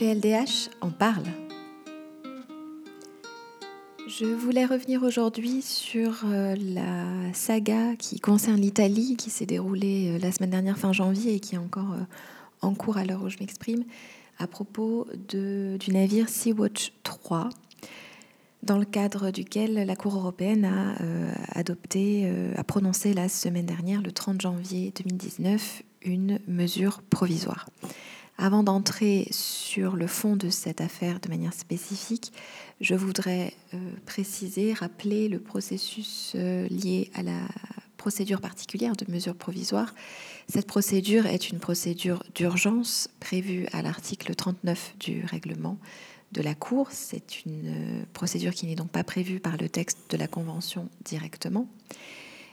PLDH en parle. Je voulais revenir aujourd'hui sur euh, la saga qui concerne l'Italie, qui s'est déroulée euh, la semaine dernière fin janvier et qui est encore euh, en cours à l'heure où je m'exprime, à propos du navire Sea-Watch 3, dans le cadre duquel la Cour européenne a adopté, a prononcé la semaine dernière, le 30 janvier 2019, une mesure provisoire. Avant d'entrer sur le fond de cette affaire de manière spécifique, je voudrais euh, préciser, rappeler le processus euh, lié à la procédure particulière de mesure provisoire. Cette procédure est une procédure d'urgence prévue à l'article 39 du règlement de la Cour. C'est une euh, procédure qui n'est donc pas prévue par le texte de la Convention directement.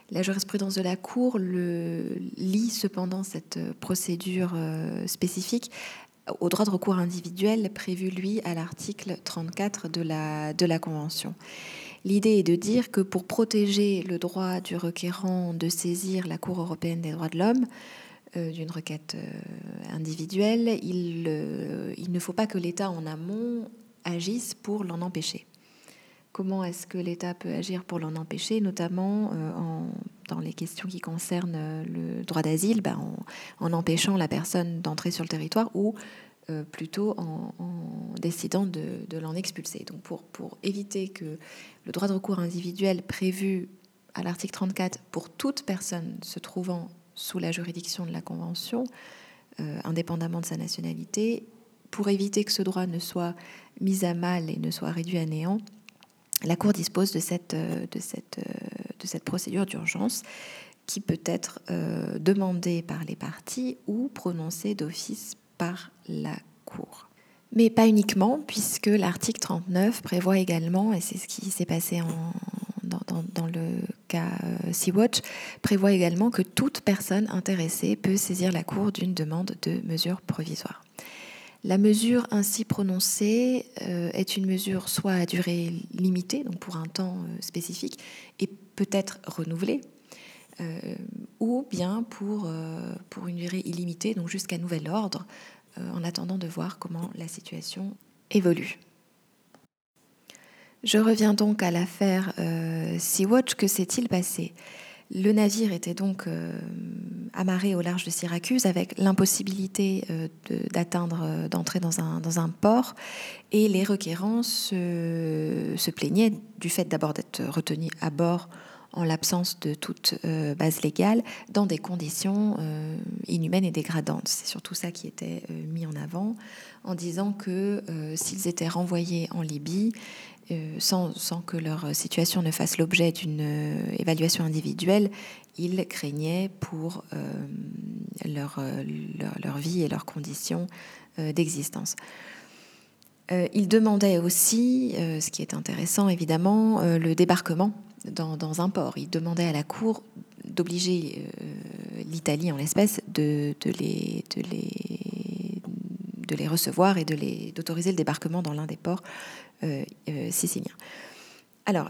La jurisprudence de la Cour lie cependant cette procédure euh, spécifique au droit de recours individuel prévu, lui, à l'article 34 de la, de la Convention. L'idée est de dire que pour protéger le droit du requérant de saisir la Cour européenne des droits de l'homme, euh, d'une requête euh, individuelle, il ne faut pas que l'État en amont agisse pour l'en empêcher comment est-ce que l'État peut agir pour l'en empêcher, notamment euh, dans les questions qui concernent euh, le droit d'asile, ben, en, empêchant la personne d'entrer sur le territoire ou euh, plutôt en, décidant de, l'en expulser. Donc pour, pour éviter que le droit de recours individuel prévu à l'article 34 pour toute personne se trouvant sous la juridiction de la Convention, indépendamment de sa nationalité, pour éviter que ce droit ne soit mis à mal et ne soit réduit à néant, la Cour dispose de cette, euh, euh, de cette procédure d'urgence qui peut être euh, demandée par les parties ou prononcée d'office par la Cour. Mais pas uniquement, puisque l'article 39 prévoit également, et c'est ce qui s'est passé dans, dans, le cas Sea-Watch, prévoit également que toute personne intéressée peut saisir la Cour d'une demande de mesure provisoire. La mesure ainsi prononcée euh, est une mesure soit à durée limitée, donc pour un temps euh, spécifique, et peut-être renouvelée, euh, ou bien pour, pour une durée illimitée, donc jusqu'à nouvel ordre, en attendant de voir comment la situation évolue. Je reviens donc à l'affaire Sea-Watch. Que s'est-il passé? Le navire était donc euh, amarré au large de Syracuse avec l'impossibilité euh, euh, d'entrer dans un, dans un, port. Et les requérants se, plaignaient du fait d'abord d'être retenus à bord en l'absence de toute base légale, dans des conditions inhumaines et dégradantes. C'est surtout ça qui était mis en avant, en disant que s'ils étaient renvoyés en Libye, euh, sans, que leur situation ne fasse l'objet d'une euh, évaluation individuelle, ils craignaient pour euh, leur, leur, vie et leurs conditions d'existence. ils demandaient aussi, ce qui est intéressant évidemment, le débarquement dans, un port. Ils demandaient à la Cour d'obliger l'Italie en l'espèce de, de, les, de, les, de les recevoir et d'autoriser le débarquement dans l'un des ports euh, euh, sicilien. Alors,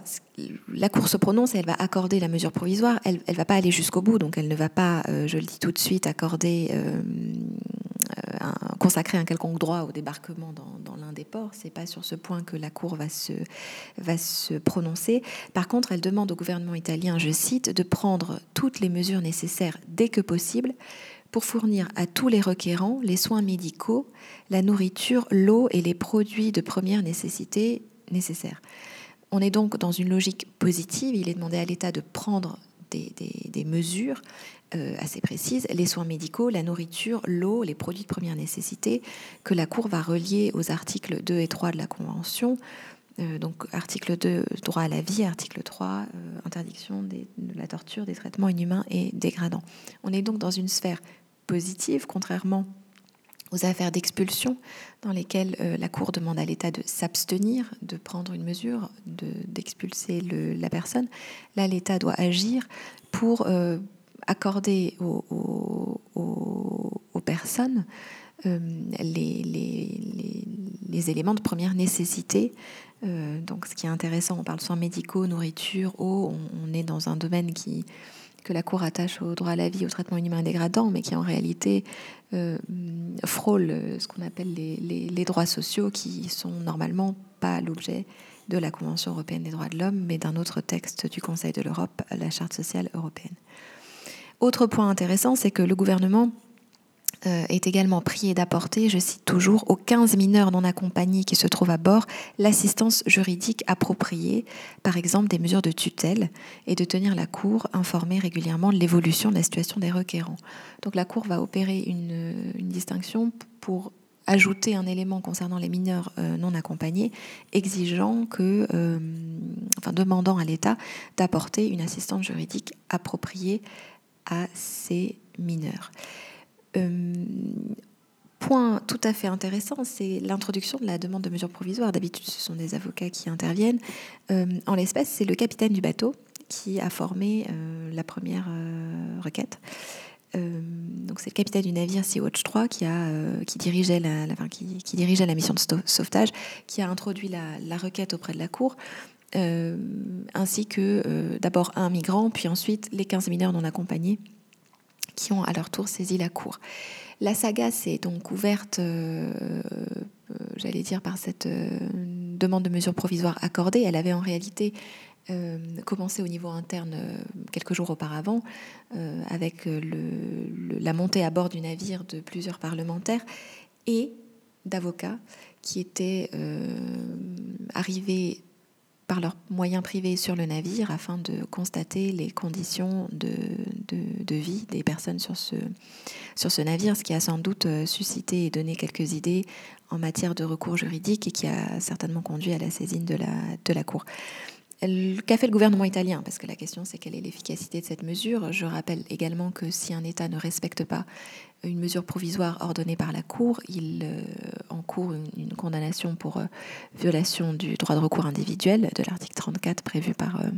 la Cour se prononce et elle va accorder la mesure provisoire. Elle ne va pas aller jusqu'au bout, donc elle ne va pas, euh, je le dis tout de suite, accorder, consacrer un quelconque droit au débarquement dans, ports. C'est pas sur ce point que la Cour va se, va se prononcer. Par contre, elle demande au gouvernement italien, je cite, de prendre toutes les mesures nécessaires dès que possible pour fournir à tous les requérants les soins médicaux, la nourriture, l'eau et les produits de première nécessité nécessaires. On est donc dans une logique positive. Il est demandé à l'État de prendre des, mesures euh, assez précises, les soins médicaux, la nourriture, l'eau, les produits de première nécessité, que la Cour va relier aux articles 2 et 3 de la Convention. Euh, donc article 2, droit à la vie, article 3, euh, interdiction de la torture, des traitements inhumains et dégradants. On est donc dans une sphère positive, contrairement aux affaires d'expulsion dans lesquelles euh, la Cour demande à l'État de s'abstenir de prendre une mesure, d'expulser la personne. Là, l'État doit agir pour euh, accorder aux, personnes euh, les, éléments de première nécessité. donc, ce qui est intéressant, on parle de soins médicaux, nourriture, eau. on est dans un domaine qui que la Cour attache au droit à la vie, au traitement inhumain dégradant, mais qui en réalité euh, frôle ce qu'on appelle les, les, droits sociaux, qui sont normalement pas l'objet de la Convention européenne des droits de l'homme, mais d'un autre texte du Conseil de l'Europe, la Charte sociale européenne. Autre point intéressant, c'est que le gouvernement euh, est également prié d'apporter, je cite toujours, aux 15 mineurs non accompagnés qui se trouvent à bord l'assistance juridique appropriée, par exemple des mesures de tutelle, et de tenir la Cour informée régulièrement de l'évolution de la situation des requérants. Donc la Cour va opérer une, distinction pour ajouter un élément concernant les mineurs euh, non accompagnés, exigeant que, euh, demandant à l'État d'apporter une assistance juridique appropriée à ces mineurs. Euh, point tout à fait intéressant, c'est l'introduction de la demande de mesures provisoires. D'habitude, ce sont des avocats qui interviennent. Euh, en l'espèce, c'est le capitaine du bateau qui a formé euh, la première requête. donc c'est le capitaine du navire Sea Watch 3 qui, a, qui, dirigeait la, qui, dirigeait la mission de sauvetage, qui a introduit la, la requête auprès de la Cour. ainsi que d'abord un migrant, puis ensuite les 15 mineurs non accompagnés qui ont à leur tour saisi la cour. La saga s'est donc ouverte, euh, euh, j'allais dire, par cette euh, demande de mesure provisoire accordée. Elle avait en réalité commencé au niveau interne quelques jours auparavant, avec la montée à bord du navire de plusieurs parlementaires et d'avocats qui étaient arrivés par leurs moyens privés sur le navire afin de constater les conditions de, de, vie des personnes sur ce, sur ce navire, ce qui a sans doute euh, suscité et donné quelques idées en matière de recours juridique et qui a certainement conduit à la saisine de la, de la Cour. Qu'a fait le gouvernement italien? Parce que la question, c'est quelle est l'efficacité de cette mesure. Je rappelle également que si un État ne respecte pas une mesure provisoire ordonnée par la Cour, il euh, encourt une, condamnation pour euh, violation du droit de recours individuel de l'article 34 prévu par, euh,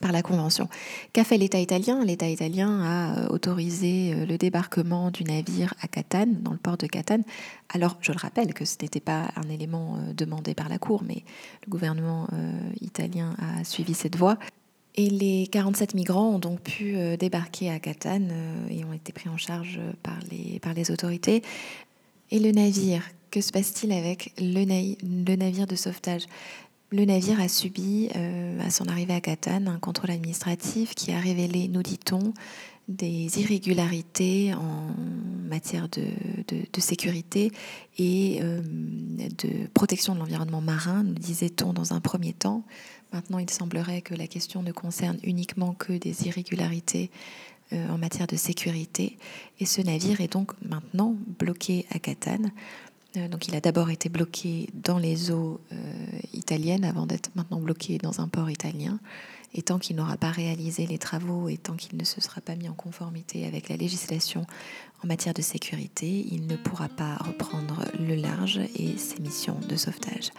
par la Convention. Qu'a fait l'État italien? L'État italien a autorisé le débarquement du navire à Catane, dans le port de Catane. Alors, je le rappelle que ce n'était pas un élément demandé par la Cour, mais le gouvernement italien a suivi cette voie. Et les 47 migrants ont donc pu euh, débarquer à Catane euh, et ont été pris en charge euh, par les, par les autorités. Et le navire, que se passe-t-il avec le, le, navire de sauvetage? Le navire a subi, à son arrivée à Catane, un contrôle administratif qui a révélé, nous dit-on, des irrégularités en matière de, sécurité et de protection de l'environnement marin, nous disait-on dans un premier temps. Maintenant, il semblerait que la question ne concerne uniquement que des irrégularités euh, en matière de sécurité. Et ce navire est donc maintenant bloqué à Catane. Euh, donc il a d'abord été bloqué dans les eaux euh, italiennes avant d'être maintenant bloqué dans un port italien. Et tant qu'il n'aura pas réalisé les travaux et tant qu'il ne se sera pas mis en conformité avec la législation en matière de sécurité, il ne pourra pas reprendre le large et ses missions de sauvetage.